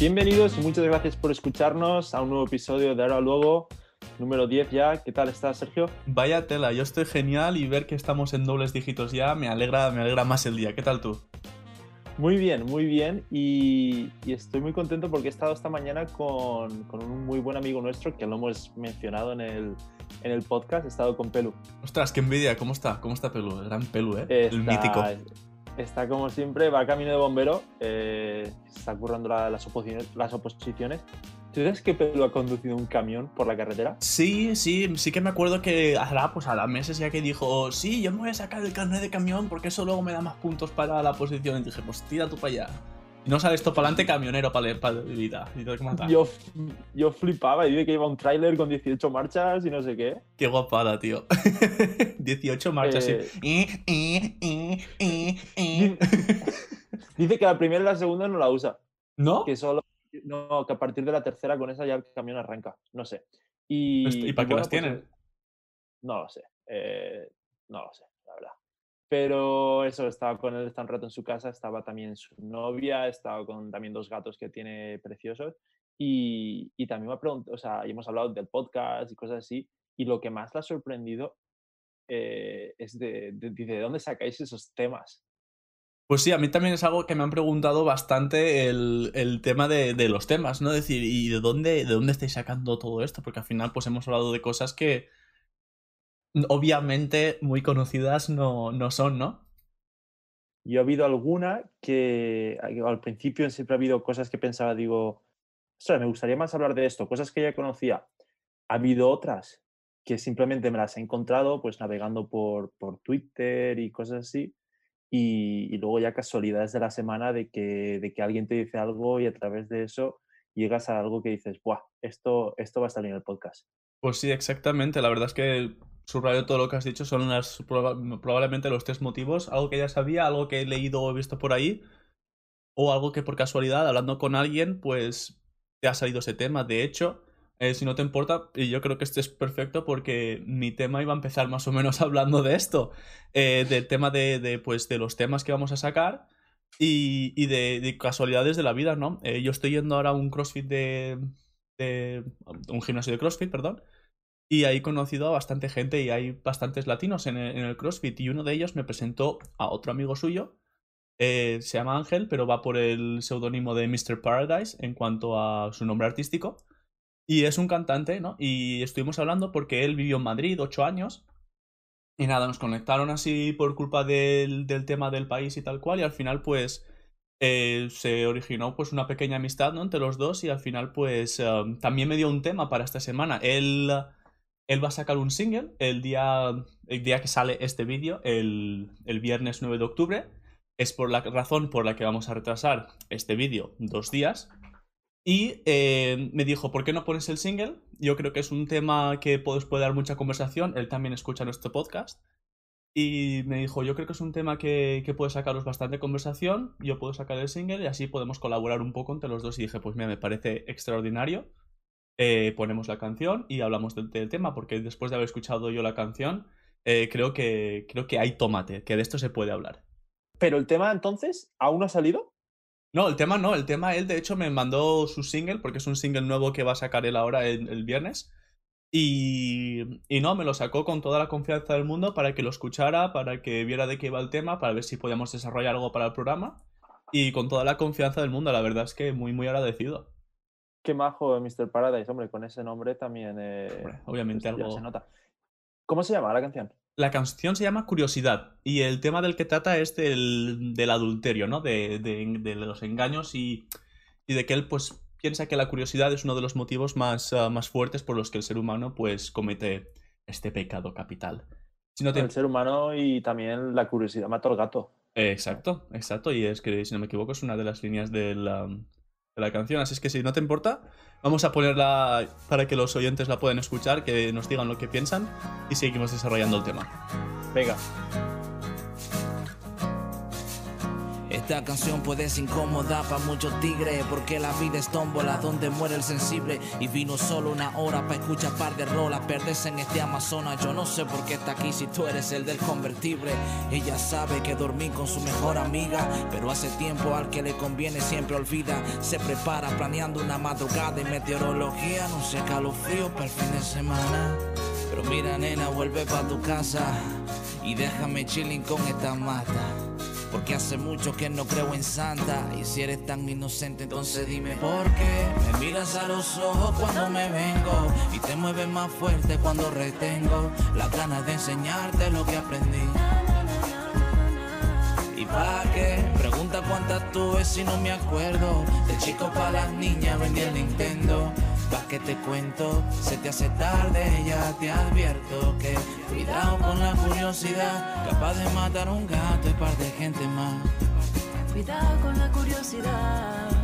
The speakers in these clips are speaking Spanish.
Bienvenidos y muchas gracias por escucharnos a un nuevo episodio de Ahora Luego, número 10 ya. ¿Qué tal estás, Sergio? Vaya tela, yo estoy genial y ver que estamos en dobles dígitos ya me alegra, me alegra más el día. ¿Qué tal tú? Muy bien, muy bien. Y, y estoy muy contento porque he estado esta mañana con, con, un muy buen amigo nuestro que lo hemos mencionado en el, en el podcast. He estado con Pelu. Ostras, qué envidia. ¿Cómo está? ¿Cómo está Pelu? El gran Pelu, ¿eh? Está, el mítico. Está como siempre, va camino de bombero. Eh, está currando la, las, oposiciones, las oposiciones. ¿Tú sabes que Pelu ha conducido un camión por la carretera? Sí, sí, sí que me acuerdo que hará pues las meses ya que dijo, sí, yo me voy a sacar el carnet de camión porque eso luego me da más puntos para la posición. Y dije, pues tira tú para allá. Y no sales esto para adelante, camionero para la vida. Y te que Yo, yo flipaba y vi que iba un tráiler con 18 marchas y no sé qué. Qué guapada, tío. 18 marchas, Eh, sí. Dice que la primera y la segunda no la usa. ¿No? Que solo. No, que a partir de la tercera con esa ya el camión arranca. No sé. Y, ¿Y para qué bueno, las pues, tienen? No lo sé. eh, no lo sé. Pero eso, estaba con él está un rato en su casa, estaba también su novia, estaba con también dos gatos que tiene preciosos. Y, y también me ha preguntado, o sea, y hemos hablado del podcast y cosas así. Y lo que más le ha sorprendido eh, es de, de, ¿de dónde sacáis esos temas? Pues sí, a mí también es algo que me han preguntado bastante el, el tema de, de, los temas, ¿no? Es decir, ¿y de dónde, de dónde estáis sacando todo esto? Porque al final, pues hemos hablado de cosas que obviamente muy conocidas no, no son, ¿no? Yo he habido alguna que al principio siempre ha habido cosas que pensaba, digo, sea, me gustaría más hablar de esto, cosas que ya conocía. Ha habido otras que simplemente me las he encontrado pues navegando por, por Twitter y cosas así. Y, y, luego ya casualidades de la semana de que, de que alguien te dice algo y a través de eso llegas a algo que dices, ¡buah! Esto, esto va a salir en el podcast. Pues sí, exactamente. La verdad es que subrayo todo lo que has dicho. Son las, probablemente los tres motivos. Algo que ya sabía, algo que he leído o visto por ahí. O algo que por casualidad, hablando con alguien, pues te ha salido ese tema. De hecho, eh, si no te importa, y yo creo que este es perfecto porque mi tema iba a empezar más o menos hablando de esto. Eh, del tema de, de, pues, de los temas que vamos a sacar. Y, y de, de, casualidades de la vida, ¿no? Eh, yo estoy yendo ahora a un CrossFit de, un gimnasio de CrossFit, perdón. Y ahí he conocido a bastante gente y hay bastantes latinos en el, en el CrossFit. Y uno de ellos me presentó a otro amigo suyo. Eh, se llama Ángel, pero va por el seudónimo de Mr. Paradise en cuanto a su nombre artístico. Y es un cantante, ¿no? Y estuvimos hablando porque él vivió en Madrid ocho años. Y nada, nos conectaron así por culpa del, del tema del país y tal cual. Y al final, pues, eh, se originó pues una pequeña amistad, ¿no? Entre los dos. Y al final, pues, um, también me dio un tema para esta semana. Él, él va a sacar un single el día, el día que sale este vídeo, el, el viernes 9 de octubre. Es por la razón por la que vamos a retrasar este vídeo dos días. Y eh, me dijo, ¿por qué no pones el single? Yo creo que es un tema que pues, puede dar mucha conversación. Él también escucha nuestro podcast. Y me dijo, yo creo que es un tema que, que, puede sacaros bastante conversación. Yo puedo sacar el single y así podemos colaborar un poco entre los dos. Y dije, pues mira, me parece extraordinario. Eh, ponemos la canción y hablamos del, del, tema, porque después de haber escuchado yo la canción, eh, creo, que, creo que hay tomate, que de esto se puede hablar. Pero el tema entonces, ¿aún no ha salido? No, el tema no, el tema él de hecho me mandó su single, porque es un single nuevo que va a sacar él ahora el, el viernes. Y, y, no, me lo sacó con toda la confianza del mundo para que lo escuchara, para que viera de qué iba el tema, para ver si podíamos desarrollar algo para el programa. Y con toda la confianza del mundo, la verdad es que muy, muy agradecido. Qué majo Mr. Paradise, hombre, con ese nombre también. Eh, hombre, obviamente pues, algo. Se nota. ¿Cómo se llama la canción? La canción se llama Curiosidad y el tema del que trata es del, del adulterio, ¿no? De, de, de los engaños y, y, de que él, pues, piensa que la curiosidad es uno de los motivos más, uh, más fuertes por los que el ser humano, pues, comete este pecado capital. Si no te... El ser humano y también la curiosidad mata al gato. Exacto, exacto. Y es que, si no me equivoco, es una de las líneas del, um, la canción. Así es que si no te importa, vamos a ponerla para que los oyentes la puedan escuchar, que nos digan lo que piensan y seguimos desarrollando el tema. Venga. Esta canción puede ser incómoda para muchos tigres, porque la vida es tómbola donde muere el sensible. Y vino solo una hora para escuchar par de rolas, perderse en este Amazonas. Yo no sé por qué está aquí si tú eres el del convertible. Ella sabe que dormí con su mejor amiga, pero hace tiempo al que le conviene siempre olvida. Se prepara planeando una madrugada y meteorología, no sé calofrío para el fin de semana. Pero mira, nena, vuelve pa' tu casa y déjame chilling con esta mata. Porque hace mucho que no creo en Santa. Y si eres tan inocente, entonces dime por qué. Me miras a los ojos cuando me vengo. Y te mueves más fuerte cuando retengo las ganas de enseñarte lo que aprendí. ¿Y pa' qué? Pregunta cuántas tuve si no me acuerdo. De chico pa' las niñas vendí el Nintendo. Pa' que te cuento, se te hace tarde, ya te advierto que cuidado con la curiosidad, capaz de matar un gato y par de gente más. Cuidado con la curiosidad,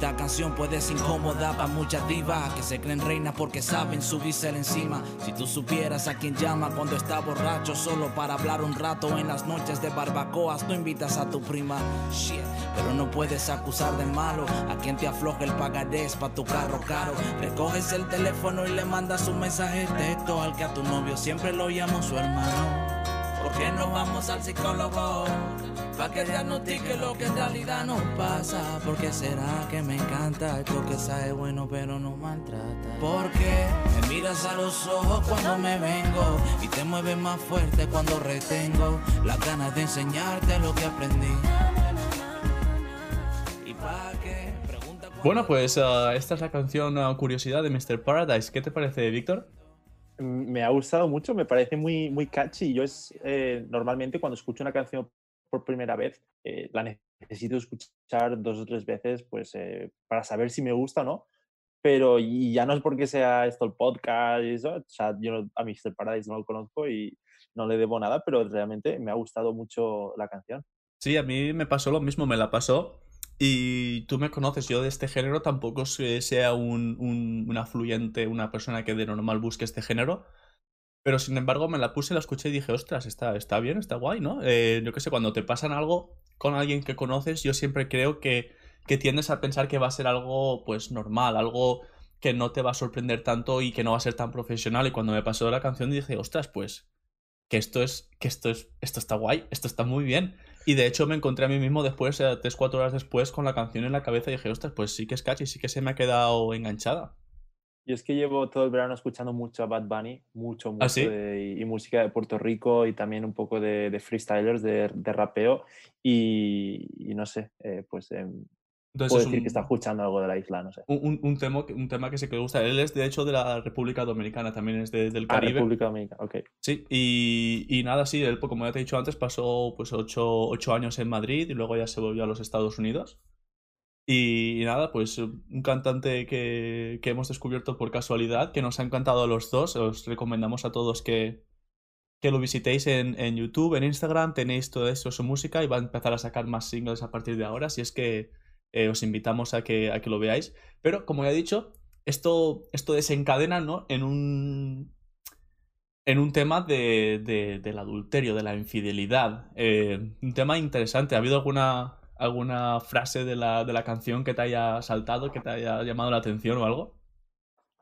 Esta canción puede ser incómoda para muchas divas que se creen reinas porque saben subirse encima. Si tú supieras a quien llama cuando está borracho solo para hablar un rato en las noches de barbacoas, no invitas a tu prima. Shit, pero no puedes acusar de malo a quien te afloja el pagarés para tu carro caro. Recoges el teléfono y le mandas un mensaje texto al que a tu novio siempre lo llamo su hermano. ¿Por qué no vamos al psicólogo? Pa' que diagnostique lo que en realidad nos pasa. Porque será que me encanta esto que sabe bueno pero no maltrata. Porque me miras a los ojos cuando me vengo y te mueves más fuerte cuando retengo las ganas de enseñarte lo que aprendí. ¿Y pa' cuánto- Bueno, pues ah, esta es la canción ah, Curiosidad de Mr. Paradise. ¿Qué te parece, Víctor? Mm, Me ha gustado mucho, me parece muy, muy catchy. Yo es eh, normalmente cuando escucho una canción por primera vez, eh, la necesito escuchar dos o tres veces pues, eh, para saber si me gusta o no. Pero y ya no es porque sea esto el podcast y eso, o sea, yo no- a Mr. Paradise no lo conozco y no le debo nada, pero realmente me ha gustado mucho la canción. Sí, a mí me pasó lo mismo, me la pasó. Y tú me conoces, yo de este género tampoco se- sea un, un, un afluyente, una persona que de normal busque este género. Pero sin embargo me la puse, la escuché y dije, ostras, está, está bien, está guay, ¿no? Eh, yo qué sé, cuando te pasan algo con alguien que conoces, yo siempre creo que, que tiendes a pensar que va a ser algo pues normal, algo que no te va a sorprender tanto y que no va a ser tan profesional. Y cuando me pasó la canción dije, ostras, pues que esto es, que esto es, esto está guay, esto está muy bien. Y de hecho me encontré a mí mismo después, eh, tres, cuatro horas después, con la canción en la cabeza y dije, ostras, pues sí que es catchy, sí que se me ha quedado enganchada. Y es que llevo todo el verano escuchando mucho a Bad Bunny, mucho, mucho, ¿Ah, sí? de- y, y música de Puerto Rico y también un poco de, de freestylers, de, de rapeo. Y, y no sé, eh, pues em, Entonces puedo decir un, que está escuchando algo de la isla, no sé. un, un- tema, un tema que sí que le gusta. Él es de hecho de la República Dominicana, también es de- del Ah, Caribe. República Dominicana, ok. Sí, y, y nada, sí, él, pues, como ya te he dicho antes, pasó pues ocho, ocho años en Madrid y luego ya se volvió a los Estados Unidos. Y, nada, pues un cantante que, que hemos descubierto por casualidad, que nos ha encantado a los dos. Os recomendamos a todos que, que lo visitéis en, en YouTube, en Instagram, tenéis todo eso, su música y va a empezar a sacar más singles a partir de ahora, así es que eh, os invitamos a que, a que lo veáis. Pero, como ya he dicho, esto, esto desencadena ¿no? en un, en un tema de, de- del adulterio, de la infidelidad. Eh, un tema interesante. ¿Ha habido alguna, alguna frase de la, de la canción que te haya saltado, que te haya llamado la atención o algo?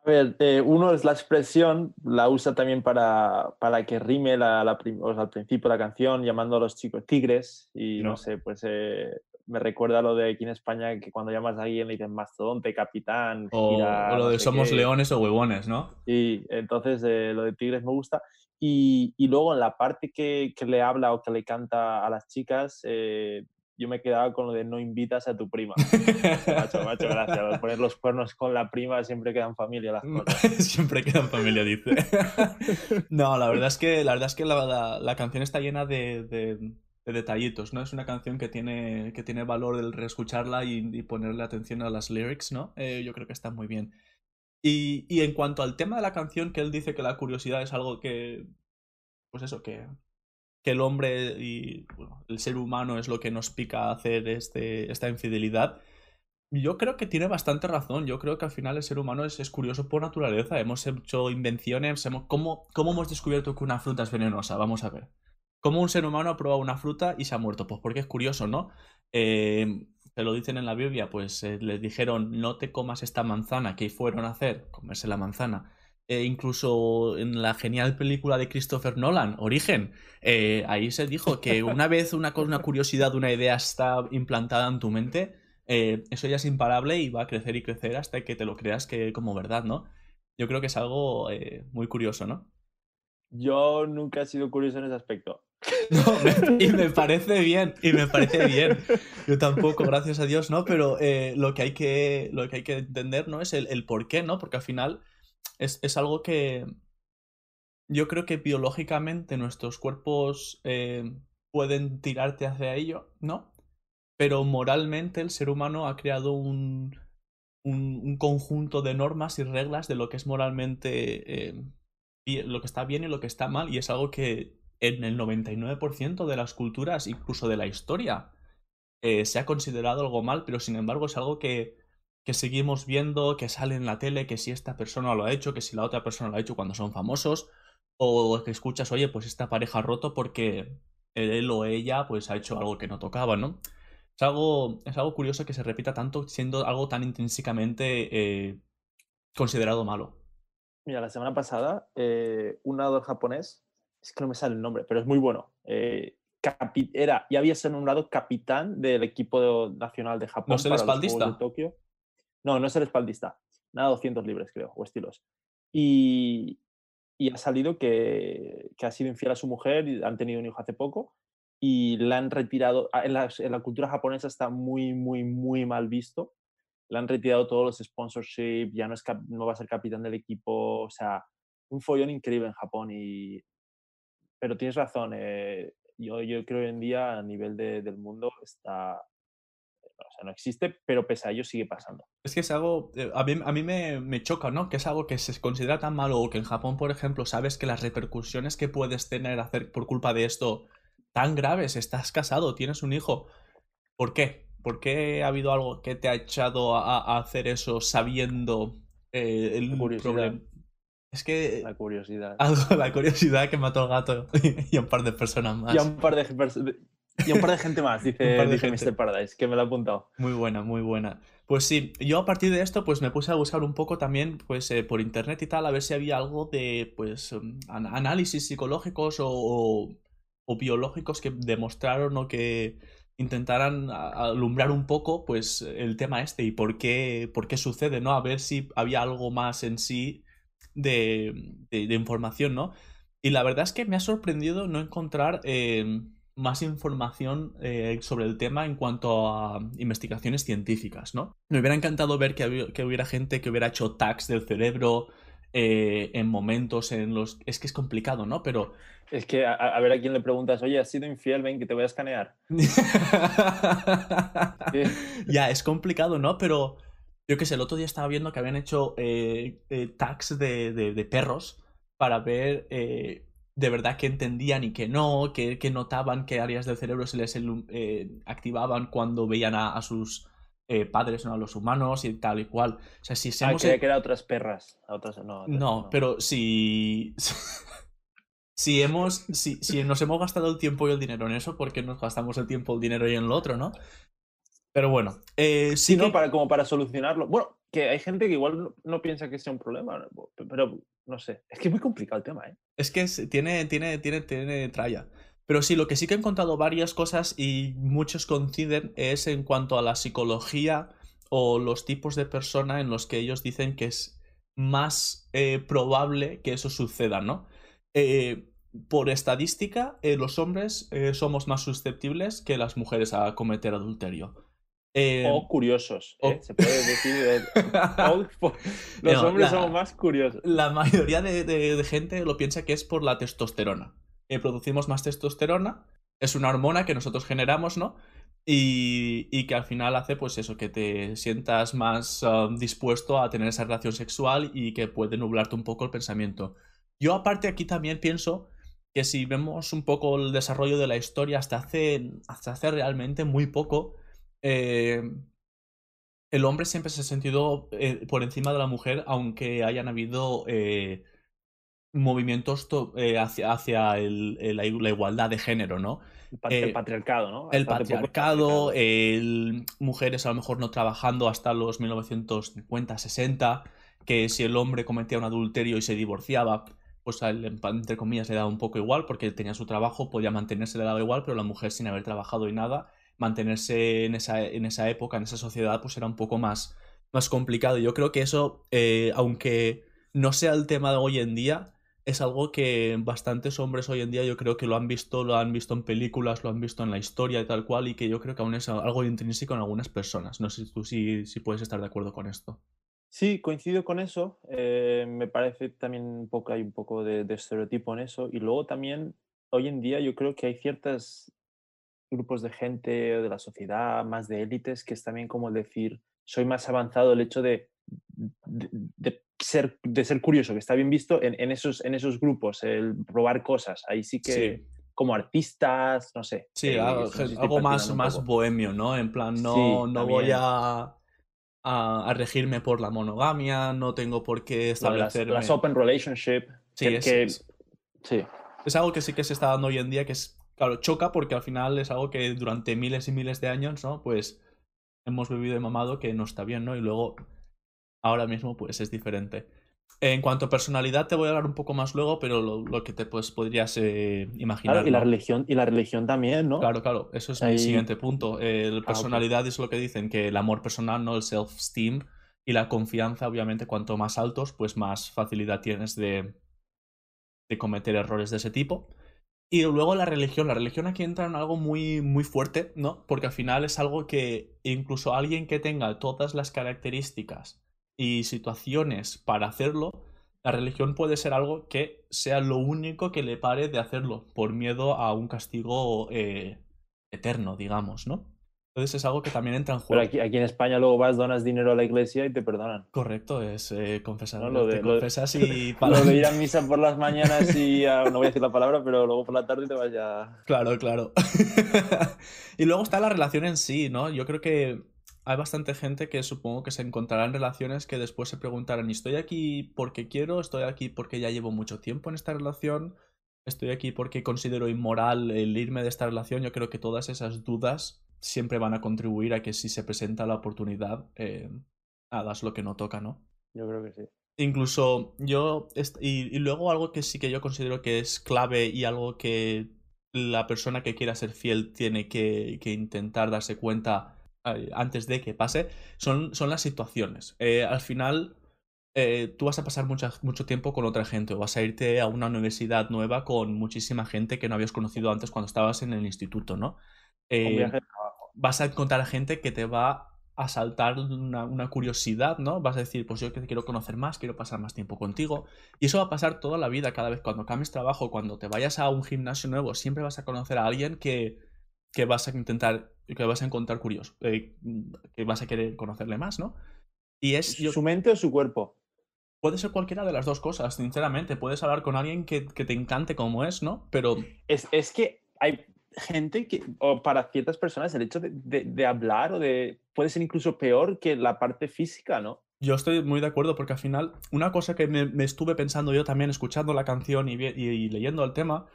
A ver, eh, uno es la expresión, la usa también para, para que rime la, la o sea, al principio de la canción, llamando a los chicos tigres. Y no, No. sé, pues eh, me recuerda lo de aquí en España, que cuando llamas a alguien le dicen mastodonte, capitán, O, gira, o lo no de sé somos qué. leones o huevones, ¿no? Y entonces eh, lo de Tigres me gusta. Y, y luego en la parte que, que le habla o que le canta a las chicas, eh, yo me quedaba con lo de no invitas a tu prima. Macho, macho, gracias. Al poner los cuernos con la prima siempre quedan familia las cosas. Siempre queda en familia, dice. no, la verdad es que la, verdad es que la, la- la canción está llena de, de- de detallitos, ¿no? Es una canción que tiene, que tiene valor el reescucharla y, y ponerle atención a las lyrics, ¿no? Eh, yo creo que está muy bien. Y, y en cuanto al tema de la canción, que él dice que la curiosidad es algo que, pues eso, que, que el hombre y el ser humano es lo que nos pica hacer este, esta infidelidad. Yo creo que tiene bastante razón. Yo creo que al final el ser humano es, es curioso por naturaleza. Hemos hecho invenciones. Hemos, ¿cómo, ¿Cómo hemos descubierto que una fruta es venenosa? Vamos a ver. ¿Cómo un ser humano ha probado una fruta y se ha muerto? Pues porque es curioso, ¿no? Eh, te lo dicen en la Biblia, pues eh, les dijeron no te comas esta manzana. ¿Qué fueron a hacer? Comerse la manzana. Eh, incluso en la genial película de Christopher Nolan, Origen, eh, ahí se dijo que una vez una, curiosidad, una idea está implantada en tu mente, eh, eso ya es imparable y va a crecer y crecer hasta que te lo creas que como verdad, ¿no? Yo creo que es algo muy curioso, ¿no? Yo nunca he sido curioso en ese aspecto. No, me- y me parece bien, y me parece bien. Yo tampoco, gracias a Dios, ¿no? Pero lo, que hay que, lo que hay que entender, ¿no? Es el, el por qué, ¿no? Porque al final es, es algo que yo creo que biológicamente nuestros cuerpos eh, pueden tirarte hacia ello, ¿no? Pero moralmente el ser humano ha creado un, un, un conjunto de normas y reglas de lo que es moralmente eh, lo que está bien y lo que está mal, y es algo que en el 99% de las culturas, incluso de la historia, eh, se ha considerado algo mal, pero sin embargo es algo que, que seguimos viendo, que sale en la tele, que si esta persona lo ha hecho, que si la otra persona lo ha hecho cuando son famosos, o que escuchas, oye, pues esta pareja ha roto porque él o ella pues ha hecho algo que no tocaba, ¿no? Es algo, es algo curioso que se repita tanto siendo algo tan intrínsecamente eh, considerado malo. Mira, la semana pasada, eh, un nadador japonés, es que no me sale el nombre, pero es muy bueno. eh, era, ya había sido nombrado capitán del equipo nacional de Japón. ¿No es el espaldista? de Tokio. No, no es el espaldista. Nada 200 libres, creo, o estilos. Y, y ha salido que, que ha sido infiel a su mujer y han tenido un hijo hace poco y la han retirado. ah, En la, cultura japonesa está muy, muy, muy mal visto. Le han retirado todos los sponsorships, ya no, es no va a ser capitán del equipo. O sea, un follón increíble en Japón. Y... Pero tienes razón, eh, yo, yo creo que hoy en día a nivel de- del mundo está. O sea, no existe, pero pese a ello sigue pasando. Es que es algo, eh, a mí, a mí me, me choca, ¿no? Que es algo que se considera tan malo o que en Japón, por ejemplo, sabes que las repercusiones que puedes tener hacer por culpa de esto tan graves, estás casado, tienes un hijo. ¿Por qué? ¿Por qué ha habido algo que te ha echado a, a hacer eso sabiendo eh, el problema? Es que La curiosidad. algo, la curiosidad que mató al gato y a un par de personas más. Y a un par de- y un par de gente más, dice, dice. Mr. Paradise, que me lo ha apuntado. Muy buena, muy buena. Pues sí, yo a partir de esto pues me puse a buscar un poco también pues eh, por internet y tal a ver si había algo de pues an- análisis psicológicos o, o- o biológicos que demostraron o que intentaran alumbrar un poco pues el tema este y por qué, por qué sucede, ¿no? A ver si había algo más en sí de, de- de información, ¿no? Y la verdad es que me ha sorprendido no encontrar eh, más información eh, sobre el tema en cuanto a investigaciones científicas, ¿no? Me hubiera encantado ver que, hubiera gente que hubiera hecho tags del cerebro eh, en momentos en los... Es que es complicado, ¿no? Pero... Es que a, a ver a quién le preguntas, oye, has sido infiel, ven que te voy a escanear. ya, es complicado, ¿no? Pero yo qué sé, el otro día estaba viendo que habían hecho eh, eh, tags de, de- de perros para ver eh, de verdad que entendían y que no, que, que notaban qué áreas del cerebro se les eh, activaban cuando veían a, a sus eh, padres, ¿no? A los humanos y tal y cual. O sea, si Ah, creía que era a otras perras. A otras, no, otras No, pero si. Si hemos. Si, si nos hemos gastado el tiempo y el dinero en eso, ¿por qué nos gastamos el tiempo, el dinero y en lo otro, no? Pero bueno. eh, sí Sí, ¿no? Para, como para solucionarlo. Bueno, que hay gente que igual no, piensa que sea un problema, pero no sé. Es que es muy complicado el tema, ¿eh? Es que tiene, tiene, tiene, tiene tralla. Pero sí, lo que sí que he encontrado varias cosas y muchos coinciden es en cuanto a la psicología o los tipos de persona en los que ellos dicen que es más eh, probable que eso suceda, ¿no? Eh, por estadística, eh, los hombres somos más susceptibles que las mujeres a cometer adulterio. Eh, O curiosos, ¿eh? o- Se puede decir. eh, los No, hombres la- somos más curiosos. la mayoría de, de- de gente lo piensa que es por la testosterona. Eh, producimos más testosterona es una hormona que nosotros generamos, ¿no? Y, y que al final hace pues eso, que te sientas más ah, dispuesto a tener esa relación sexual y que puede nublarte un poco el pensamiento. Yo aparte aquí también pienso que si vemos un poco el desarrollo de la historia hasta hace, hasta hace realmente muy poco, eh, el hombre siempre se ha sentido eh, por encima de la mujer, aunque hayan habido eh, movimientos to- eh, hacia, hacia el- el- la, igualdad de género, ¿no? El, pat- el patriarcado, ¿no? El patriarcado, el, mujeres a lo mejor no trabajando hasta los 1950, 60, que si el hombre cometía un adulterio y se divorciaba, pues a él, entre comillas, le daba un poco igual, porque él tenía su trabajo, podía mantenerse, le daba igual, pero la mujer sin haber trabajado y nada, mantenerse en esa, en esa época, en esa sociedad, pues era un poco más, más complicado. Yo creo que eso, eh, aunque no sea el tema de hoy en día, es algo que bastantes hombres hoy en día yo creo que lo han visto, lo han visto en películas, lo han visto en la historia y tal cual, y que yo creo que aún es algo intrínseco en algunas personas. No sé si tú sí, si puedes estar de acuerdo con esto. Sí, coincido con eso. eh, me parece también un poco, hay un poco de, estereotipo en eso. Y luego también, hoy en día, yo creo que hay ciertos grupos de gente de la sociedad, más de élites, que es también como decir, soy más avanzado el hecho de, de, de ser, de ser curioso, que está bien visto en, en esos, en esos grupos, el probar cosas. Ahí sí que, Sí. como artistas, no sé. Sí, eh, algo, más, más bohemio, ¿no? En plan, no, Sí, no voy a, a, a regirme por la monogamia, no tengo por qué de las, open relationship. Sí, que- es- que- es- sí. es algo que sí que se está dando hoy en día, que es, claro, choca porque al final es algo que durante miles y miles de años, ¿no? Pues hemos bebido y mamado que no está bien, ¿no? Y luego, ahora mismo, pues es diferente. En cuanto a personalidad, te voy a hablar un poco más luego, pero lo, lo que te pues, podrías eh, imaginar. Claro, y la ¿no? religión, y la religión también, ¿no? Claro, claro, eso es mi Ahí- siguiente punto. Ok. personalidad es lo que dicen, que el amor personal, no el self-esteem y la confianza, obviamente, cuanto más altos, pues más facilidad tienes de, de cometer errores de ese tipo. Y luego la religión. La religión aquí entra en algo muy, muy fuerte, ¿no? Porque al final es algo que incluso alguien que tenga todas las características y situaciones para hacerlo, la religión puede ser algo que sea lo único que le pare de hacerlo, por miedo a un castigo eh, eterno, digamos, ¿no? Entonces es algo que también entra en Pero juego. aquí, aquí en España luego vas, donas dinero a la iglesia y te perdonan. Correcto, es eh, confesar. No, lo te de- lo de- confesas y Lo de ir a misa por las mañanas y a- no voy a decir la palabra, pero luego por la tarde te vas ya. Claro, claro. y luego está la relación en sí, ¿no? Yo creo que hay bastante gente que supongo que se encontrará en relaciones que después se preguntarán, ¿y estoy aquí porque quiero? ¿Estoy aquí porque ya llevo mucho tiempo en esta relación? ¿Estoy aquí porque considero inmoral el irme de esta relación? Yo creo que todas esas dudas siempre van a contribuir a que si se presenta la oportunidad, eh, hagas lo que no toca, ¿no? Yo creo que sí. Incluso yo, y, y luego algo que sí que yo considero que es clave y algo que la persona que quiera ser fiel tiene que, que intentar darse cuenta eh, antes de que pase, son, son las situaciones. Eh, al final, eh, tú vas a pasar mucha- mucho tiempo con otra gente o vas a irte a una universidad nueva con muchísima gente que no habías conocido antes cuando estabas en el instituto, ¿no? Eh, vas a encontrar gente que te va a saltar una, una curiosidad, ¿no? Vas a decir, pues yo te quiero conocer más, quiero pasar más tiempo contigo. Y eso va a pasar toda la vida, cada vez cuando cambies trabajo, cuando te vayas a un gimnasio nuevo, siempre vas a conocer a alguien que, que vas a intentar, que vas a encontrar curioso, eh, que vas a querer conocerle más, ¿no? Y es, yo- ¿Su mente o su cuerpo? puede ser cualquiera de las dos cosas, sinceramente. Puedes hablar con alguien que, que te encante como es, ¿no? Pero Es, es que hay gente que, o para ciertas personas, el hecho de, de- hablar o de. puede ser incluso peor que la parte física, ¿no? Yo estoy muy de acuerdo porque al final una cosa que me, me estuve pensando yo también escuchando la canción y, y- y leyendo el tema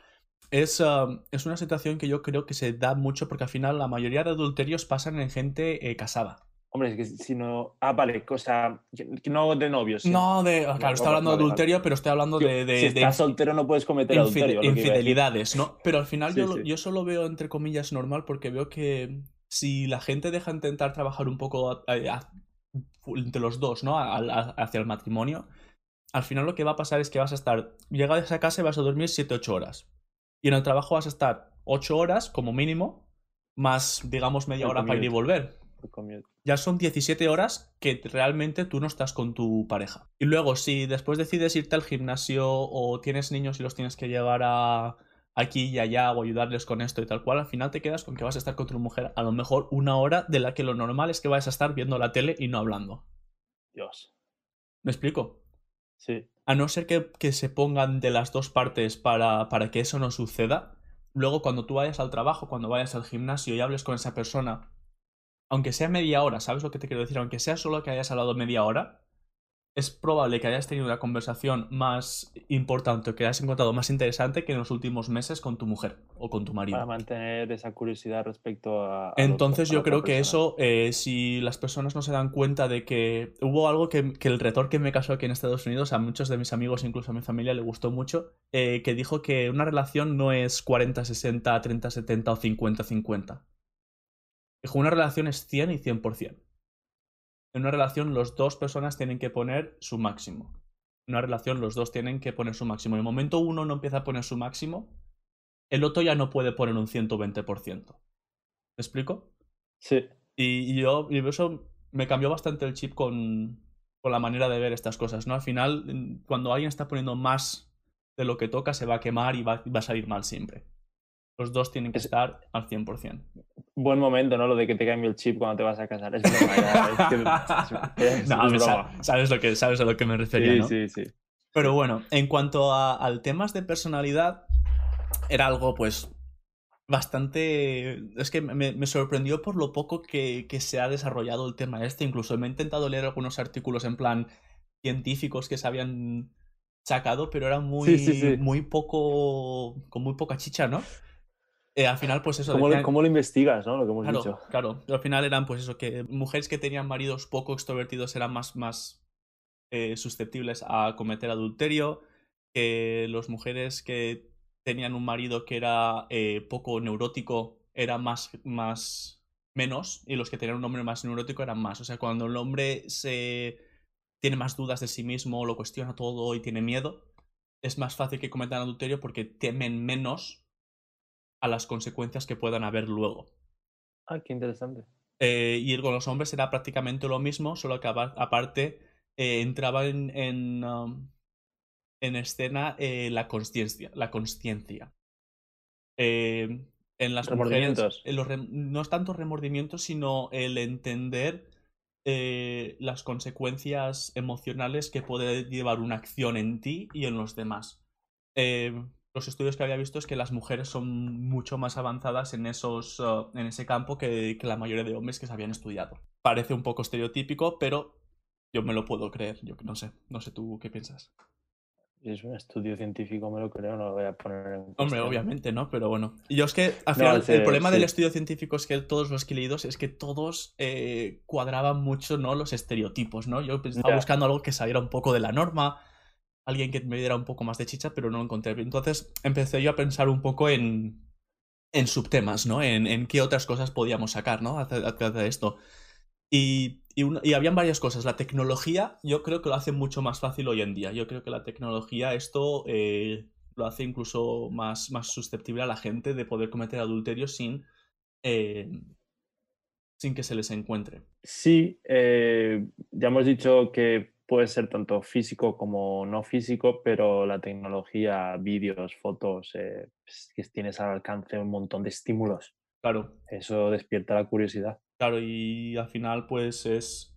es, um, es una situación que yo creo que se da mucho porque al final la mayoría de adulterios pasan en gente eh, casada. Hombre, es que si no. Ah, vale, cosa. No de novios. No de... Claro, no, estoy hablando de vale, vale. adulterio, pero estoy hablando de... de- si de estás soltero no puedes cometer infide- adulterio. infidelidades, ¿no? Pero al final Sí, yo, sí. yo solo veo entre comillas normal porque veo que si la gente deja intentar trabajar un poco a- a- a- entre los dos, ¿no? Hacia el matrimonio, al final lo que va a pasar es que vas a estar, llegas a casa y vas a dormir 7-8 horas. Y en el trabajo vas a estar 8 horas como mínimo, más digamos media El hora para ir y volver. Commute. Ya son 17 horas que realmente tú no estás con tu pareja. Y luego, si después decides irte al gimnasio o tienes niños y los tienes que llevar a, aquí y allá o ayudarles con esto y tal cual, al final te quedas con que vas a estar con tu mujer a lo mejor una hora de la que lo normal es que vayas a estar viendo la tele y no hablando. Dios. ¿Me explico? Sí. A no ser que, que se pongan de las dos partes para, para que eso no suceda, luego cuando tú vayas al trabajo, cuando vayas al gimnasio y hables con esa persona, aunque sea media hora, ¿sabes lo que te quiero decir? Aunque sea solo que hayas hablado media hora, es probable que hayas tenido una conversación más importante o que hayas encontrado más interesante que en los últimos meses con tu mujer o con tu marido. Para mantener esa curiosidad respecto a. Entonces yo creo que eso, eh, si las personas no se dan cuenta de que hubo algo que, que el retor que me casó aquí en Estados Unidos, a muchos de mis amigos, incluso a mi familia, le gustó mucho, eh, que dijo que una relación no es 40-60, 30-70 o 50-50. Dijo, una relación es 100 y 100%. En una relación los dos personas tienen que poner su máximo. En una relación los dos tienen que poner su máximo. En el momento uno no empieza a poner su máximo, el otro ya no puede poner un 120%. ¿Me explico? Sí. Y, y yo, y eso me cambió bastante el chip con, con la manera de ver estas cosas, ¿no? Al final, cuando alguien está poniendo más de lo que toca, se va a quemar y va, y va a salir mal siempre. Los dos tienen que Es- estar al 100%. Buen momento, ¿no? Lo de que te cambie el chip cuando te vas a casar. Es broma, es no, broma. sabes, lo que, sabes a lo que me refería, Sí, ¿no? sí, sí. Pero bueno, en cuanto a, al temas de personalidad, era algo pues bastante... Es que me, me sorprendió por lo poco que, que se ha desarrollado el tema este. Incluso me he intentado leer algunos artículos en plan científicos que se habían sacado, pero era muy, Sí, sí, sí. muy poco... con muy poca chicha, ¿no? Eh, al final, pues eso... ¿Cómo, lo- decían- cómo lo investigas, no? Lo que hemos Claro, dicho. claro. Al final eran pues eso, que mujeres que tenían maridos poco extrovertidos eran más, más eh, susceptibles a cometer adulterio, que las mujeres que tenían un marido que era eh, poco neurótico eran más, más menos, y los que tenían un hombre más neurótico eran más. O sea, cuando el hombre se tiene más dudas de sí mismo, lo cuestiona todo y tiene miedo, es más fácil que cometan adulterio porque temen menos a las consecuencias que puedan haber luego. Ah, qué interesante. Eh, y con los hombres era prácticamente lo mismo, solo que apa- aparte eh, entraba en, en, um, en escena eh, la consciencia. La consciencia. Eh, en las Remordimientos. en los rem- no es tanto remordimientos, sino el entender eh, las consecuencias emocionales que puede llevar una acción en ti y en los demás. Los estudios que había visto es que las mujeres son mucho más avanzadas en, esos, uh, en ese campo que, que la mayoría de hombres que se habían estudiado. Parece un poco estereotípico, pero yo me lo puedo creer. Yo no sé, no sé tú qué piensas. Es un estudio científico, me lo creo, no lo voy a poner en Hombre, cuestión. obviamente, ¿no? Pero bueno. Yo es que al No, final sí, el problema del sí. estudio científico es que todos los que he leído es que todos eh, cuadraban mucho, ¿no? Los estereotipos, ¿no? Yo pues, estaba Ya. buscando algo que saliera un poco de la norma, alguien que me diera un poco más de chicha, pero no lo encontré. Entonces empecé yo a pensar un poco en, en subtemas, ¿no? En, en qué otras cosas podíamos sacar, ¿no? Acerca de esto. Y, y, y habían varias cosas. La tecnología yo creo que lo hace mucho más fácil hoy en día. Yo creo que la tecnología esto eh, lo hace incluso más, más susceptible a la gente de poder cometer adulterio sin, eh, sin que se les encuentre. Sí, eh, ya hemos dicho que puede ser tanto físico como no físico, pero la tecnología, vídeos, fotos, eh, pues, que tienes al alcance un montón de estímulos. Claro, Eso despierta la curiosidad. claro, y al final pues es,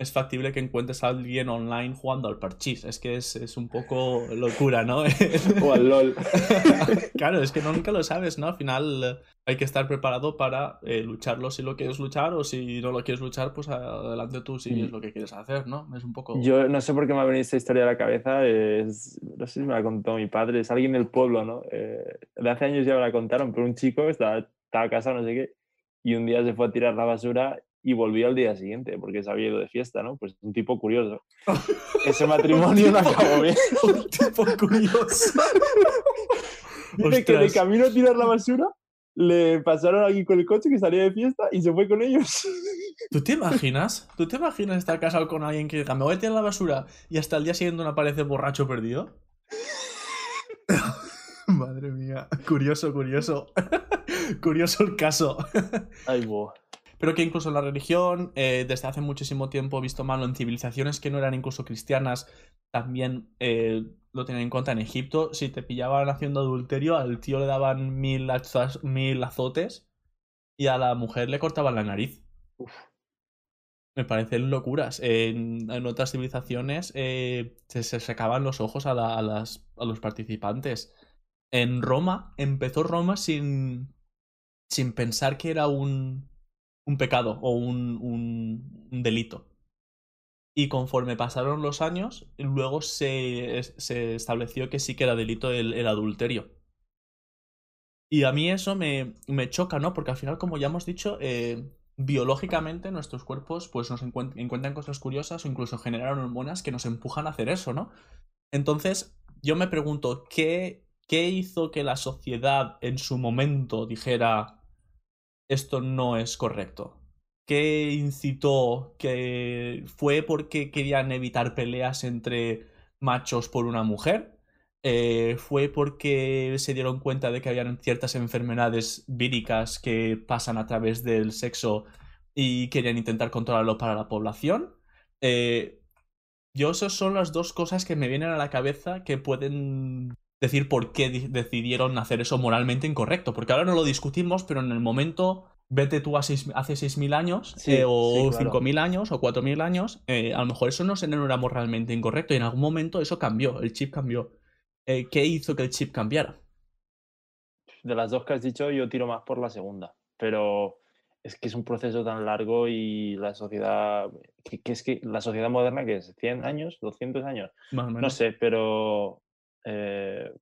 es factible que encuentres a alguien online jugando al parchís. Es que es, es un poco locura, ¿no? O al LOL. claro, es que no, nunca lo sabes, ¿no? Al final eh, hay que estar preparado para eh, lucharlo si lo quieres luchar o si no lo quieres luchar, pues adelante tú si es lo que quieres hacer, ¿no? Es un poco... Yo no sé por qué me ha venido esta historia a la cabeza. es- no sé si me la contó mi padre. Es alguien del pueblo, ¿no? Eh, de hace años ya me la contaron, pero un chico estaba, estaba casado, no sé qué, y un día se fue a tirar la basura y volvió al día siguiente porque se había ido de fiesta, ¿no? Pues un tipo curioso. Ese matrimonio no acabó bien. un tipo curioso. Dice que de camino a tirar la basura le pasaron a alguien con el coche que salía de fiesta y se fue con ellos. ¿Tú te imaginas? ¿Tú te imaginas estar casado con alguien que diga, me voy a tirar la basura y hasta el día siguiente no aparece borracho perdido? Madre mía, curioso, curioso. curioso el caso. Ay, bo. Pero que incluso en la religión, eh, desde hace muchísimo tiempo, visto malo en civilizaciones que no eran incluso cristianas, también eh, lo tenían en cuenta en Egipto. Si te pillaban haciendo adulterio, al tío le daban mil, mil azotes y a la mujer le cortaban la nariz. Uf. Me parecen locuras. En, en otras civilizaciones eh, se, se sacaban los ojos a, la- a las, a los participantes. En Roma, empezó Roma sin, sin pensar que era un, un pecado o un, delito. Y conforme pasaron los años, luego se, se estableció que sí que era delito el, el adulterio. Y a mí eso me, me choca, ¿no? Porque al final, como ya hemos dicho, eh, biológicamente nuestros cuerpos pues nos encuent- encuentran cosas curiosas o incluso generan hormonas que nos empujan a hacer eso, ¿no? Entonces, yo me pregunto, ¿qué, qué hizo que la sociedad en su momento dijera esto no es correcto? ¿Qué incitó? ¿Que fue porque querían evitar peleas entre machos por una mujer? Eh, ¿Fue porque se dieron cuenta de que habían ciertas enfermedades víricas que pasan a través del sexo y querían intentar controlarlo para la población? Eh, yo, esas son las dos cosas que me vienen a la cabeza que pueden decir por qué di- decidieron hacer eso moralmente incorrecto. Porque ahora no lo discutimos, pero en el momento, vete tú a seis- hace 6.000 años, Sí, eh, o sí, claro. 5.000 años, o 4.000 años, eh, a lo mejor eso no, se- no era moralmente incorrecto. Y en algún momento eso cambió, el chip cambió. Eh, ¿Qué hizo que el chip cambiara? De las dos que has dicho, yo tiro más por la segunda. Pero es que es un proceso tan largo y la sociedad. Que, que es que la sociedad moderna, que es? ¿100 años? ¿200 años? Más o menos. No sé, pero. Eh,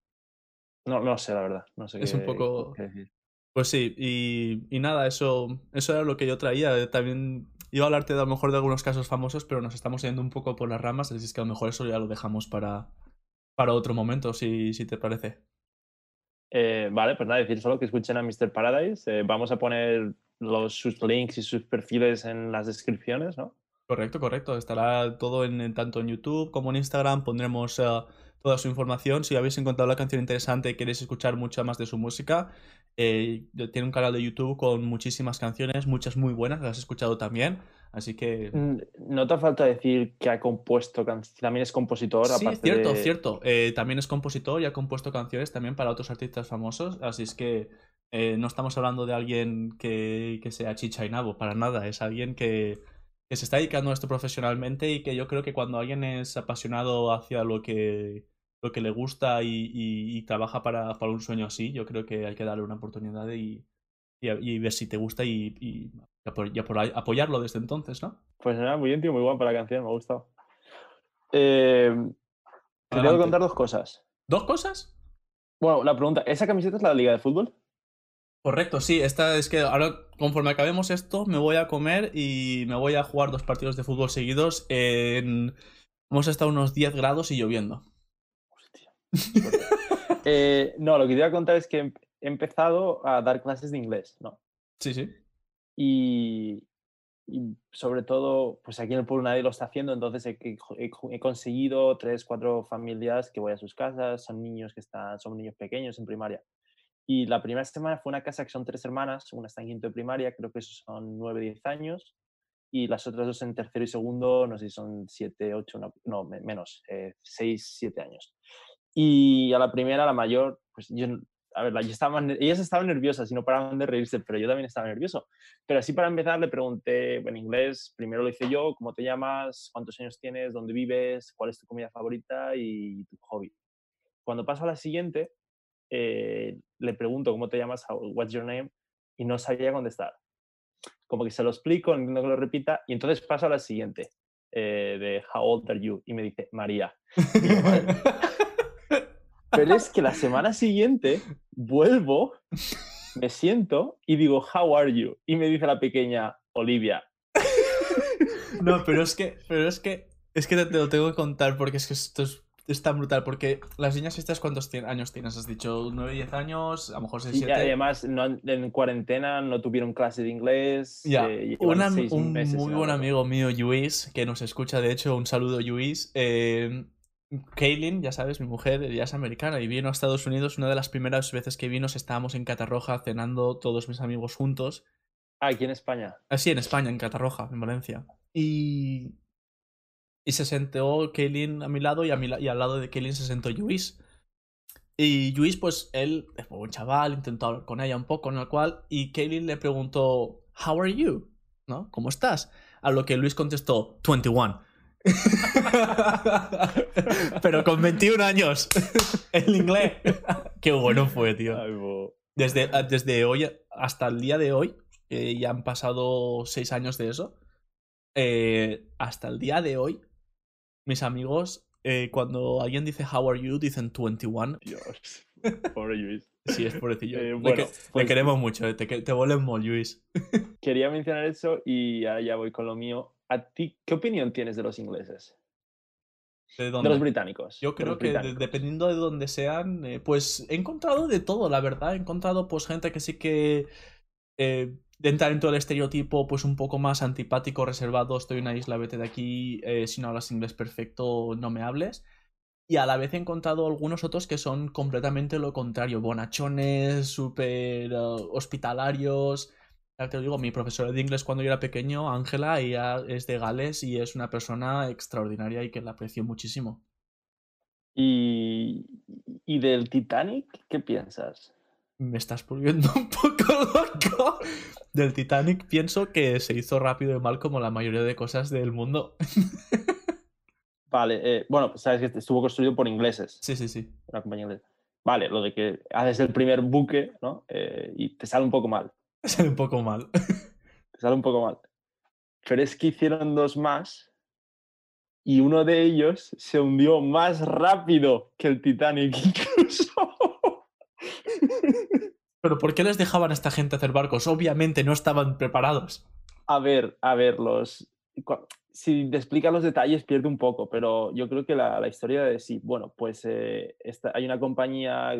no, no sé, la verdad. No sé Es qué, un poco- qué decir. Pues sí, y, y nada, eso, eso era lo que yo traía. Eh, También iba a hablarte de, a lo mejor de algunos casos famosos, pero nos estamos yendo un poco por las ramas, así es que a lo mejor eso ya lo dejamos para, para otro momento, si, si te parece. Eh, vale, pues nada, decir solo que escuchen a Mr. Paradise. Eh, vamos a poner los, sus links y sus perfiles en las descripciones, ¿no? Correcto, correcto. Estará todo en, tanto en YouTube como en Instagram. Pondremos eh, toda su información. Si habéis encontrado la canción interesante y queréis escuchar mucha más de su música, eh, tiene un canal de YouTube con muchísimas canciones, muchas muy buenas, las he escuchado también. Así que Mm, No te falta decir que ha compuesto, can- también es compositor. Sí, aparte cierto, de- cierto. Eh, también es compositor y ha compuesto canciones también para otros artistas famosos. Así es que eh, no estamos hablando de alguien que, que sea chicha y nabo, para nada. Es alguien que, que se está dedicando a esto profesionalmente y que yo creo que cuando alguien es apasionado hacia lo que, lo que le gusta y, y- y trabaja para, para un sueño así, yo creo que hay que darle una oportunidad y, y, ver si te gusta y, y apo- apoyarlo desde entonces, ¿no? Pues nada, muy bien, tío, muy guapa la canción, me ha gustado. Eh, te tengo que contar dos cosas. ¿Dos cosas? Bueno, la pregunta, ¿esa camiseta es la de Liga de Fútbol? Correcto, sí, esta es que ahora conforme acabemos esto me voy a comer y me voy a jugar dos partidos de fútbol seguidos en... Hemos estado unos 10 grados y lloviendo. Eh, no, lo que te iba a contar es que he empezado a dar clases de inglés, ¿no? Sí, sí. Y, y sobre todo, pues aquí en el pueblo nadie lo está haciendo, entonces he, he- he- conseguido tres, cuatro familias que voy a sus casas, son niños que están, son niños pequeños en primaria. Y la primera semana fue una casa que son tres hermanas, una está en quinto de primaria, creo que son nueve, diez años, y las otras dos en tercero y segundo, no sé si son siete, ocho, no, no, me- menos, eh, seis, siete años. Y a la primera, la mayor, pues yo, a ver, yo estaba, ellas estaban nerviosas y no paraban de reírse, pero yo también estaba nervioso. Pero así para empezar le pregunté en inglés, primero lo hice yo, ¿cómo te llamas? ¿Cuántos años tienes? ¿Dónde vives? ¿Cuál es tu comida favorita? Y tu hobby. Cuando paso a la siguiente, eh, le pregunto, ¿cómo te llamas? What's your name? Y no sabía contestar. Como que se lo explico, entiendo que lo repita, y entonces paso a la siguiente, eh, de How old are you? Y me dice, María. Y yo. Pero es que la semana siguiente vuelvo, me siento y digo, How are you? Y me dice la pequeña, Olivia. No, pero es que, pero es que, es que te, te lo tengo que contar porque es que esto es, es tan brutal. Porque las niñas estas, ¿cuántos años tienes? Has dicho 9, 10 años, a lo mejor 6, Y 7. además, no en cuarentena no tuvieron clase de inglés. Ya, eh, llevan un, meses muy buen amigo mío, Luis, que nos escucha, de hecho, un saludo, Luis. Eh, Kaylin, ya sabes, mi mujer, ella es americana y vino a Estados Unidos. Una de las primeras veces que vino, estábamos en Catarroja cenando todos mis amigos juntos. Ah, aquí en España. Ah, sí, en España, en Catarroja, en Valencia. Y. Y se sentó Kaylin a mi lado y, a mi la- y al lado de Kaylin se sentó Luis. Y Luis, pues él es un chaval, intentó hablar con ella un poco, en el cual. Y Kaylin le preguntó, ¿How are you? ¿No? ¿Cómo estás? A lo que Luis contestó, 21. Pero con 21 años. en inglés. Qué bueno fue, tío. Desde, ah, desde hoy hasta el día de hoy, que ya han pasado seis años de eso, eh, hasta el día de hoy, mis amigos, eh, cuando alguien dice How are you, dicen 21. Dios. Pobre Luis. Sí, es pobrecillo. Eh, Le bueno, le, pues- queremos mucho, eh, te, te vuelven muy, Luis. Quería mencionar eso y ahora ya voy con lo mío. ¿A ti qué opinión tienes de los ingleses? ¿De De dónde? los británicos. Yo creo que de- dependiendo de dónde sean, eh, pues he encontrado de todo, la verdad. He encontrado pues gente que sí que eh, entra dentro del estereotipo pues un poco más antipático, reservado, estoy en una isla, vete de aquí, eh, si no hablas inglés perfecto, no me hables. Y a la vez he encontrado algunos otros que son completamente lo contrario, bonachones, súper eh, hospitalarios. Ya te lo digo, mi profesora de inglés cuando yo era pequeño, Ángela, ella es de Gales y es una persona extraordinaria y que la aprecio muchísimo. Y, y del Titanic, ¿qué piensas? Me estás volviendo un poco loco. Del Titanic pienso que se hizo rápido y mal como la mayoría de cosas del mundo. Vale, eh, bueno, pues sabes que estuvo construido por ingleses, Sí, sí, sí. una compañía inglesa. Vale, lo de que haces el primer buque, ¿no? Eh, y te sale un poco mal, Sale un poco mal. sale un poco mal. Pero es que hicieron dos más y uno de ellos se hundió más rápido que el Titanic incluso. Pero ¿por qué les dejaban a esta gente hacer barcos? Obviamente no estaban preparados. A ver, a ver, los. Si te explica los detalles pierde un poco, pero yo creo que la, la historia de sí, bueno, pues eh, esta- hay una compañía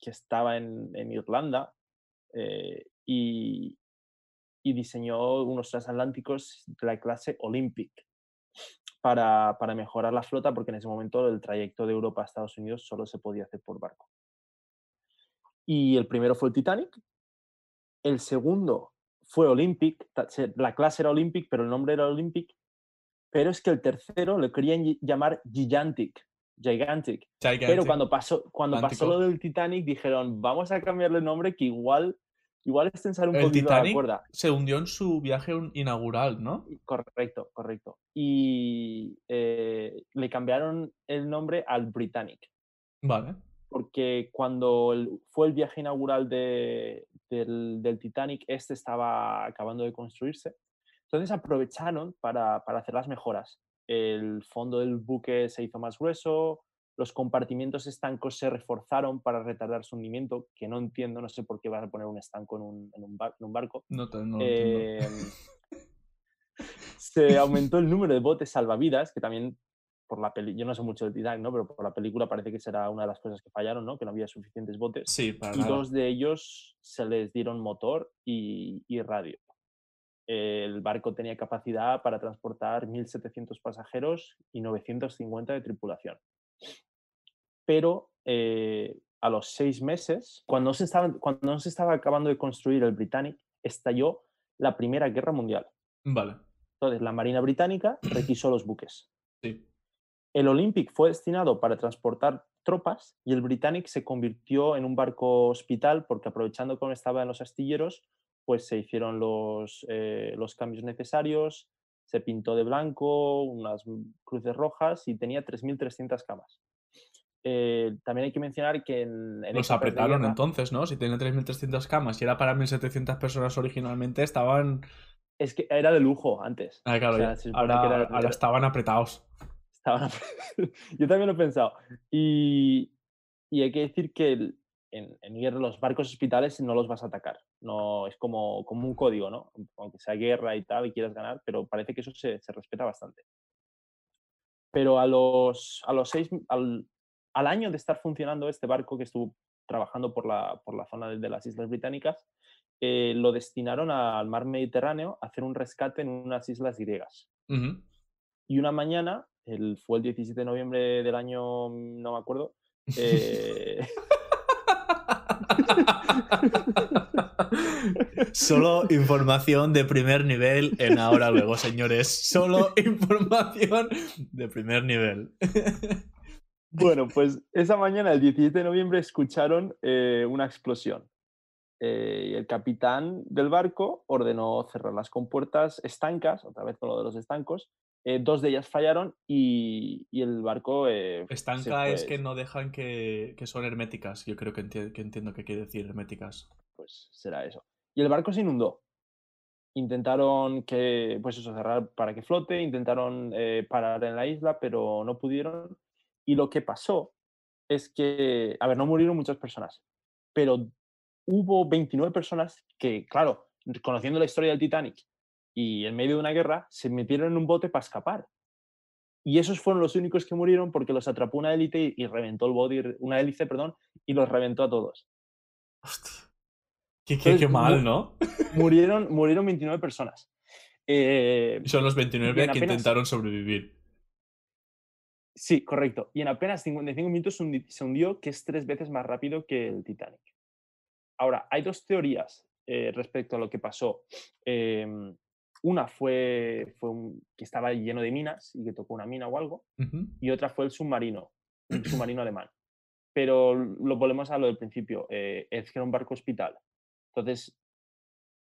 que estaba en, en Irlanda eh, y, y diseñó unos transatlánticos de la clase Olympic para, para mejorar la flota, porque en ese momento el trayecto de Europa a Estados Unidos solo se podía hacer por barco. Y el primero fue el Titanic, el segundo fue Olympic, la clase era Olympic, pero el nombre era Olympic, pero es que el tercero lo querían ll- llamar Gigantic, Gigantic, pero cuando pasó, cuando pasó lo del Titanic dijeron, vamos a cambiarle el nombre que igual, igual es tensar un El poquito la Titanic cuerda. se hundió en su viaje inaugural, ¿no? Correcto, correcto. Y eh, le cambiaron el nombre al Britannic, Vale. porque cuando fue el viaje inaugural de- del, del Titanic, este estaba acabando de construirse. Entonces aprovecharon para, para hacer las mejoras. El fondo del buque se hizo más grueso, los compartimientos estancos se reforzaron para retardar su hundimiento, que no entiendo, no sé por qué vas a poner un estanco en un, en un bar- en un barco. No, te- no. Em, se aumentó el número de botes salvavidas, que también por la peli, yo no sé mucho del Titanic, ¿no? Pero por la película parece que será una de las cosas que fallaron, ¿no? Que no había suficientes botes. Sí, para Y nada. dos de ellos se les dieron motor y, y radio. El barco tenía capacidad para transportar 1.700 pasajeros y 950 de tripulación. Pero eh, a los seis meses, cuando no, se estaba, cuando no se estaba acabando de construir el Britannic, estalló la Primera Guerra Mundial. Vale. Entonces, la Marina Británica requisó los buques. Sí. El Olympic fue destinado para transportar tropas y el Britannic se convirtió en un barco hospital porque aprovechando que estaba en los astilleros, pues se hicieron los, eh, los cambios necesarios, se pintó de blanco, unas cruces rojas y tenía 3.300 camas. Eh, también hay que mencionar que en... en Los apretaron guerra- entonces, ¿no? Si tenía 3.300 camas y era para 1.700 personas originalmente, estaban... Es que era de lujo antes. Ah, claro, O sea, se ahora, que era- ahora era- estaban apretados. Estaban apre- Yo también lo he pensado. Y, y hay que decir que el- en, en guerra los barcos hospitales no los vas a atacar. No, es como, como un código, ¿no? Aunque sea guerra y tal y quieras ganar, pero parece que eso se, se respeta bastante. Pero a los, a los seis, al, al año de estar funcionando este barco que estuvo trabajando por la, por la zona de, de las Islas Británicas, eh, lo destinaron al mar Mediterráneo a hacer un rescate en unas islas griegas. Y una mañana, el, fue el 17 de noviembre del año, no me acuerdo, eh, Solo información de primer nivel en ahora luego, señores. Solo información de primer nivel. Bueno, pues esa mañana, el 17 de noviembre, escucharon eh, una explosión. Eh, el capitán del barco ordenó cerrar las compuertas estancas, otra vez con lo de los estancos. Eh, dos de ellas fallaron y, y el barco... eh, Estanca es que no dejan que, que son herméticas. Yo creo que, enti- que entiendo qué quiere decir herméticas. Pues será eso. Y el barco se inundó. Intentaron que, pues eso, cerrar para que flote, intentaron eh, parar en la isla, pero no pudieron. Y lo que pasó es que, a ver, no murieron muchas personas, pero hubo 29 personas que, claro, conociendo la historia del Titanic y en medio de una guerra, se metieron en un bote para escapar. Y esos fueron los únicos que murieron porque los atrapó una élite y, y reventó el bote, y re- una hélice, perdón, y los reventó a todos. Hostia. Qué, qué- Entonces, qué mal, ¿no? Murieron, murieron 29 personas. Eh, son los 29 Bien, que apenas- intentaron sobrevivir. Sí, correcto. Y en apenas 55 minutos se hundi- se hundió, que es tres veces más rápido que el Titanic. Ahora, hay dos teorías eh, respecto a lo que pasó. Em, una fue, fue un- que estaba lleno de minas y que tocó una mina o algo. Y otra fue el submarino, un submarino alemán. Pero lo volvemos a lo del principio, eh, es que era un barco hospital. Entonces,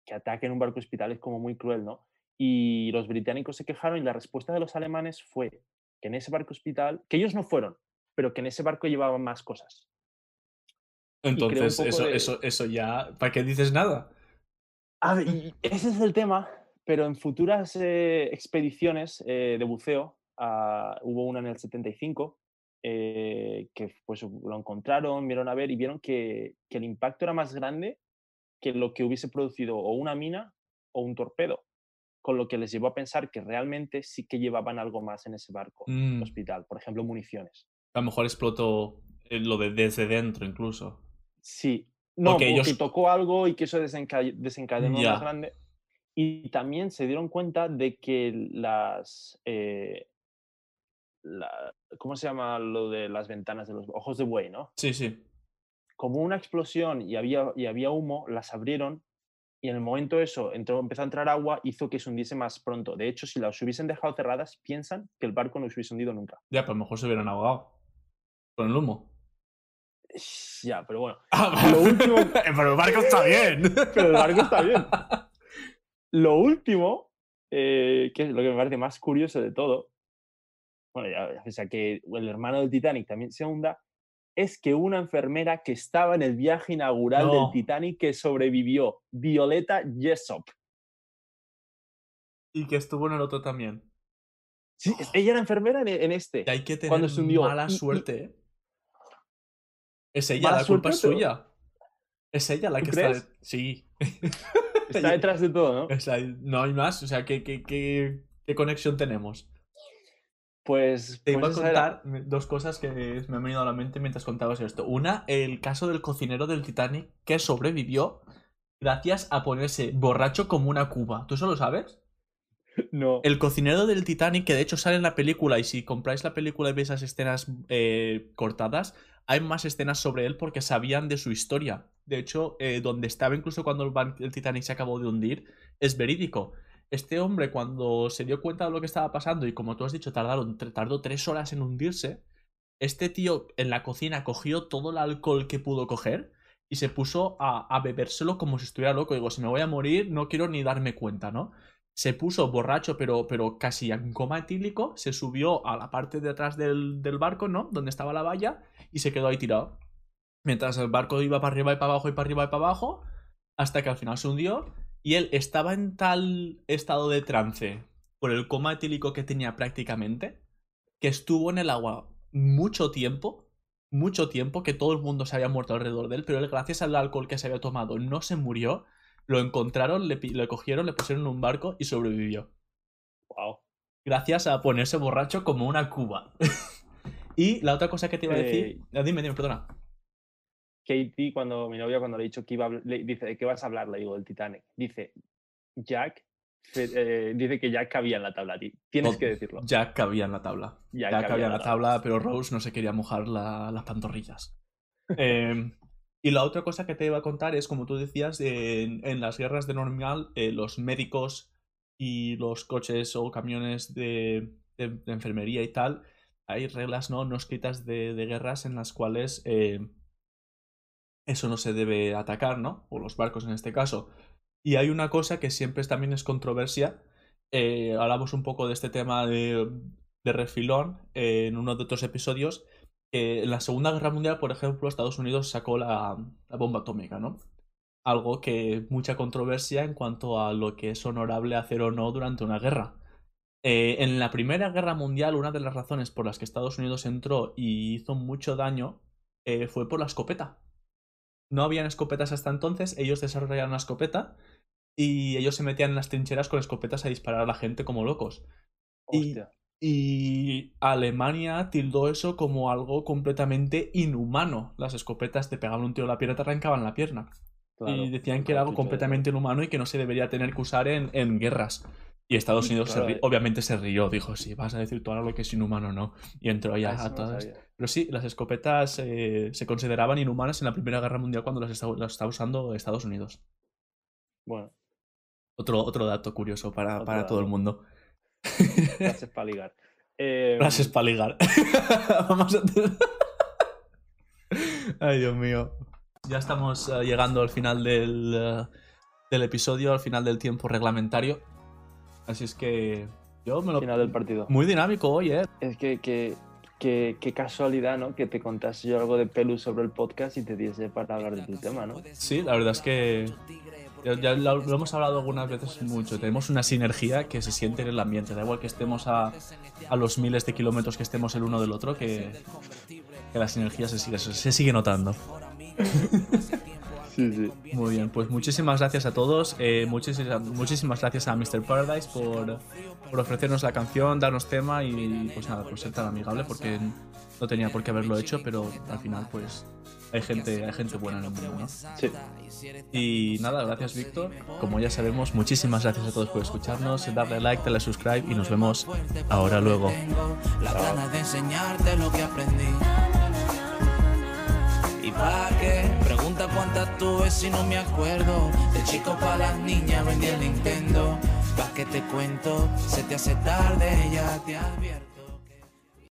que ataquen un barco hospital es como muy cruel, ¿no? Y los británicos se quejaron y la respuesta de los alemanes fue que en ese barco hospital, que ellos no fueron, pero que en ese barco llevaban más cosas. Entonces, eso, de- eso, eso ya. ¿Para qué dices nada? A ver, y ese es el tema, pero en futuras eh, expediciones eh, de buceo, ah, hubo una en el 75, eh, que pues lo encontraron, vieron a ver y vieron que, que el impacto era más grande que lo que hubiese producido o una mina o un torpedo, con lo que les llevó a pensar que realmente sí que llevaban algo más en ese barco Mm, hospital, por ejemplo, municiones. a lo mejor explotó eh, lo de desde dentro, incluso. Sí, no, Porque porque ellos- tocó algo y que eso desenca- desencadenó más grande. Y también se dieron cuenta de que las. eh, la- ¿Cómo se llama lo de las ventanas de los ojos de buey, no? Sí, sí. Como una explosión y había, y había humo, las abrieron y en el momento eso entró, empezó a entrar agua, hizo que se hundiese más pronto. De hecho, si las hubiesen dejado cerradas, piensan que el barco no se hubiese hundido nunca. Ya, pero a lo mejor se hubieran ahogado. Con el humo. Ya, pero bueno. Ah, Lo último- pero el barco está bien. Pero el barco está bien. Lo último, eh, que es lo que me parece más curioso de todo, bueno, ya, o sea, que el hermano del Titanic también se hunda, es que una enfermera que estaba en el viaje inaugural No. del Titanic que sobrevivió, Violeta Jessop. y que estuvo en el otro también. Sí, es- ella era enfermera en, en este. Y hay que tener Cuando se hundió. mala Y- y- suerte. ¿eh? Es ella, Mala la culpa es suya. Es ella la ¿Tú que crees? está. Sí. Está detrás de todo, ¿no? No hay más. O sea, ¿qué, qué, qué, qué conexión tenemos? Pues, Te iba pues a era. contar dos cosas que me han venido a la mente mientras contabas esto. Una, el caso del cocinero del Titanic que sobrevivió gracias a ponerse borracho como una cuba. ¿Tú eso lo sabes? No. El cocinero del Titanic, que de hecho sale en la película, y si compráis la película y veis esas escenas eh, cortadas, hay más escenas sobre él porque sabían de su historia. De hecho, eh, donde estaba incluso cuando el Titanic se acabó de hundir, es verídico. Este hombre, cuando se dio cuenta de lo que estaba pasando, y como tú has dicho, tardaron, tardó tres horas en hundirse, este tío en la cocina cogió todo el alcohol que pudo coger y se puso a, a bebérselo como si estuviera loco. Digo, si me voy a morir, no quiero ni darme cuenta, ¿no? se puso borracho, pero, pero casi en coma etílico, se subió a la parte de atrás del, del barco, ¿no? Donde estaba la valla, y se quedó ahí tirado. Mientras el barco iba para arriba y para abajo y para arriba y para abajo, hasta que al final se hundió, y él estaba en tal estado de trance por el coma etílico que tenía prácticamente, que estuvo en el agua mucho tiempo, mucho tiempo, que todo el mundo se había muerto alrededor de él, pero él gracias al alcohol que se había tomado no se murió, lo encontraron, le, cogieron, le pusieron en un barco y sobrevivió. Wow. Gracias a ponerse borracho como una cuba. y la otra cosa que te iba a decir... Ah, dime, dime, perdona. Katie, cuando mi novia, cuando le he dicho que iba le dice, ¿de qué vas a hablar? Le digo, del Titanic. Dice, Jack, eh, dice que Jack cabía en la tabla. ti- Tienes que decirlo. Jack cabía en la tabla. Jack Jack cabía en la tabla, pero Rose no se quería mojar la- las pantorrillas. Eh, Y la otra cosa que te iba a contar es, como tú decías, en, en las guerras de normal, eh, los médicos y los coches o camiones de, de- de enfermería y tal, hay reglas no, no escritas de, de guerras en las cuales eh, eso no se debe atacar, ¿no? O los barcos en este caso. Y hay una cosa que siempre también es controversia. eh, hablamos un poco de este tema de, refilón eh, en uno de otros episodios. en la Segunda Guerra Mundial, por ejemplo, Estados Unidos sacó la, la bomba atómica, ¿no? Algo que mucha controversia en cuanto a lo que es honorable hacer o no durante una guerra. Eh, en la Primera Guerra Mundial, una de las razones por las que Estados Unidos entró y hizo mucho daño fue por la escopeta. No habían escopetas hasta entonces, ellos desarrollaron una escopeta y ellos se metían en las trincheras con escopetas a disparar a la gente como locos. Y-. Y Alemania tildó eso como algo completamente inhumano. Las escopetas te pegaban un tiro en la pierna y te arrancaban la pierna. claro, y decían que era algo completamente inhumano y que no se debería tener que usar en, en guerras. Y Estados Unidos se ri- eh. obviamente se rió, dijo, sí, vas a decir tú ahora lo que es inhumano, no. Y entró ya Ah, a no todas. Pero sí, las escopetas eh, se consideraban inhumanas en la Primera Guerra Mundial cuando las estaba usando Estados Unidos. Bueno, Otro, otro dato curioso para, para todo el mundo. frases para ligar. Eh, Frases para ligar. Vamos a Ay, Dios mío. Ya estamos eh, llegando al final del, del episodio, al final del tiempo reglamentario. Así es que yo me lo... Final del partido. Muy dinámico hoy, ¿eh? Es que, que, que- qué casualidad, ¿no? Que te contase yo algo de Pelu sobre el podcast y te diese para hablar de tu tema, ¿no? Sí, la verdad es que ya, ya lo, lo hemos hablado algunas veces mucho. Tenemos una sinergia que se siente en el ambiente. Da igual que estemos a, a los miles de kilómetros que estemos el uno del otro, que, que la sinergia se sigue, se sigue notando. Sí, sí. Muy bien, pues muchísimas gracias a todos. eh, muchísimas, muchísimas gracias a Mr. Paradise por, por ofrecernos la canción, darnos tema y pues nada, por ser tan amigable porque no tenía por qué haberlo hecho, pero al final pues hay gente, hay gente buena en el mundo, ¿no? Sí. Y nada, gracias Víctor. Como ya sabemos, muchísimas gracias a todos por escucharnos. Darle like, darle subscribe y nos vemos ahora luego. Tengo la gana de enseñarte lo que aprendí. ¿Y pa' qué? Pregunta cuántas tuve si no me acuerdo. De chico pa' las niñas vendí el Nintendo. Pa' que te cuento, se te hace tarde, ya te advierto.